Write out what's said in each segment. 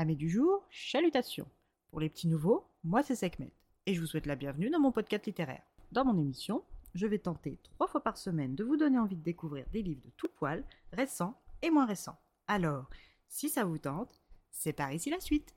Amis du jour, chalutations. Pour les petits nouveaux, moi c'est Sekhmet et je vous souhaite la bienvenue dans mon podcast littéraire. Dans mon émission, je vais tenter trois fois par semaine de vous donner envie de découvrir des livres de tout poil, récents et moins récents. Alors, si ça vous tente, c'est par ici la suite.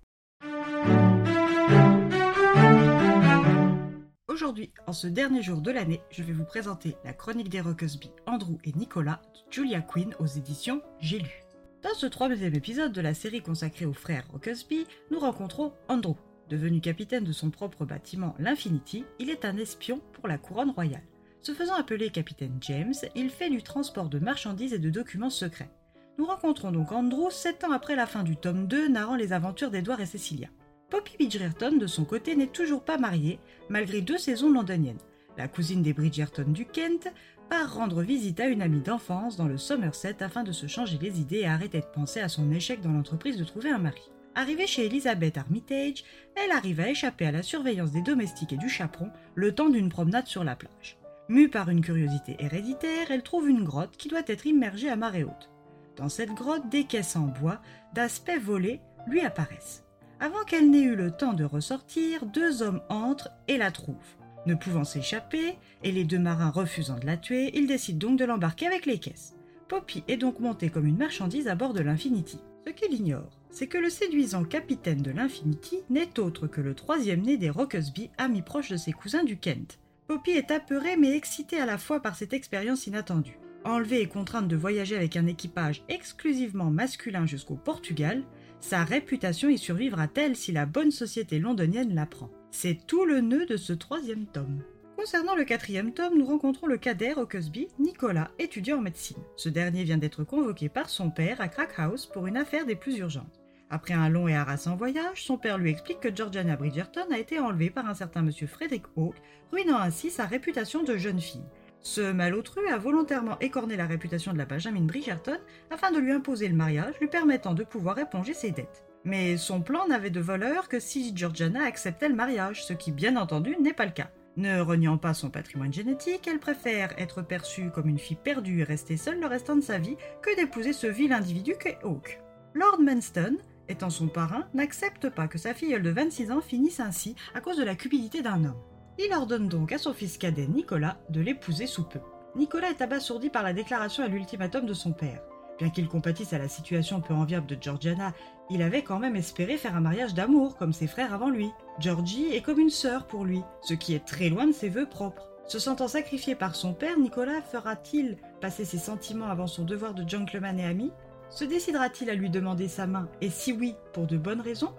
Aujourd'hui, en ce dernier jour de l'année, je vais vous présenter la chronique des Rockesby, Andrew et Nicolas de Julia Quinn aux éditions J'ai lu. Dans ce troisième épisode de la série consacrée aux frères Rockesby, nous rencontrons Andrew. Devenu capitaine de son propre bâtiment, l'Infinity, il est un espion pour la couronne royale. Se faisant appeler capitaine James, il fait du transport de marchandises et de documents secrets. Nous rencontrons donc Andrew sept ans après la fin du tome 2 narrant les aventures d'Edward et Cecilia. Poppy Bridgerton, de son côté, n'est toujours pas mariée, malgré deux saisons londoniennes. La cousine des Bridgerton du Kent part rendre visite à une amie d'enfance dans le Somerset afin de se changer les idées et arrêter de penser à son échec dans l'entreprise de trouver un mari. Arrivée chez Elizabeth Armitage, elle arrive à échapper à la surveillance des domestiques et du chaperon le temps d'une promenade sur la plage. Mue par une curiosité héréditaire, elle trouve une grotte qui doit être immergée à marée haute. Dans cette grotte, des caisses en bois, d'aspect volé, lui apparaissent. Avant qu'elle n'ait eu le temps de ressortir, deux hommes entrent et la trouvent. Ne pouvant s'échapper, et les deux marins refusant de la tuer, ils décident donc de l'embarquer avec les caisses. Poppy est donc montée comme une marchandise à bord de l'Infinity. Ce qu'il ignore, c'est que le séduisant capitaine de l'Infinity n'est autre que le troisième né des Rockesby, ami proche de ses cousins du Kent. Poppy est apeurée mais excitée à la fois par cette expérience inattendue. Enlevée et contrainte de voyager avec un équipage exclusivement masculin jusqu'au Portugal, sa réputation y survivra-t-elle si la bonne société londonienne l'apprend C'est tout le nœud de ce troisième tome. Concernant le quatrième tome, nous rencontrons le cadet Rockesby, Nicolas, étudiant en médecine. Ce dernier vient d'être convoqué par son père à Crackhouse pour une affaire des plus urgentes. Après un long et harassant voyage, son père lui explique que Georgiana Bridgerton a été enlevée par un certain monsieur Frederick Hawke, ruinant ainsi sa réputation de jeune fille. Ce malotru a volontairement écorné la réputation de la Benjamin Bridgerton afin de lui imposer le mariage, lui permettant de pouvoir éponger ses dettes. Mais son plan n'avait de voleur que si Georgiana acceptait le mariage, ce qui bien entendu n'est pas le cas. Ne reniant pas son patrimoine génétique, elle préfère être perçue comme une fille perdue et rester seule le restant de sa vie que d'épouser ce vil individu qu'est Hawke. Lord Manston, étant son parrain, n'accepte pas que sa filleule de 26 ans finisse ainsi à cause de la cupidité d'un homme. Il ordonne donc à son fils cadet Nicolas de l'épouser sous peu. Nicolas est abasourdi par la déclaration à l'ultimatum de son père. Bien qu'il compatisse à la situation peu enviable de Georgiana, il avait quand même espéré faire un mariage d'amour comme ses frères avant lui. Georgie est comme une sœur pour lui, ce qui est très loin de ses voeux propres. Se sentant sacrifié par son père, Nicolas fera-t-il passer ses sentiments avant son devoir de gentleman et ami? Se décidera-t-il à lui demander sa main? Et si oui, pour de bonnes raisons?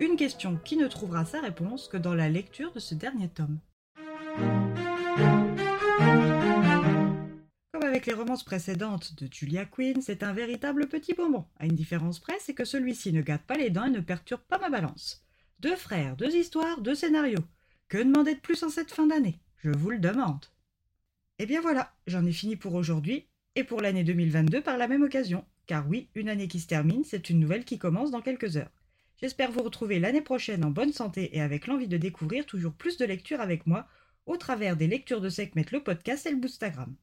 Une question qui ne trouvera sa réponse que dans la lecture de ce dernier tome. Les romances précédentes de Julia Quinn, c'est un véritable petit bonbon, à une différence près, c'est que celui-ci ne gâte pas les dents et ne perturbe pas ma balance. Deux frères, deux histoires, deux scénarios. Que demander de plus en cette fin d'année? Je vous le demande. Et eh bien voilà, j'en ai fini pour aujourd'hui et pour l'année 2022 par la même occasion. Car oui, une année qui se termine, c'est une nouvelle qui commence dans quelques heures. J'espère vous retrouver l'année prochaine en bonne santé et avec l'envie de découvrir toujours plus de lectures avec moi au travers des lectures de Sekhmet le podcast et le Boostagram.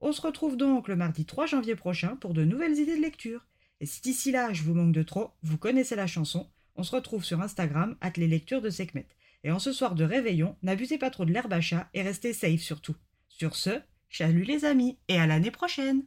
On se retrouve donc le mardi 3 janvier prochain pour de nouvelles idées de lecture. Et si d'ici là je vous manque de trop, vous connaissez la chanson, on se retrouve sur Instagram, at les de Sekhmet. Et en ce soir de réveillon, n'abusez pas trop de l'herbe à chat et restez safe surtout. Sur ce, chalut les amis et à l'année prochaine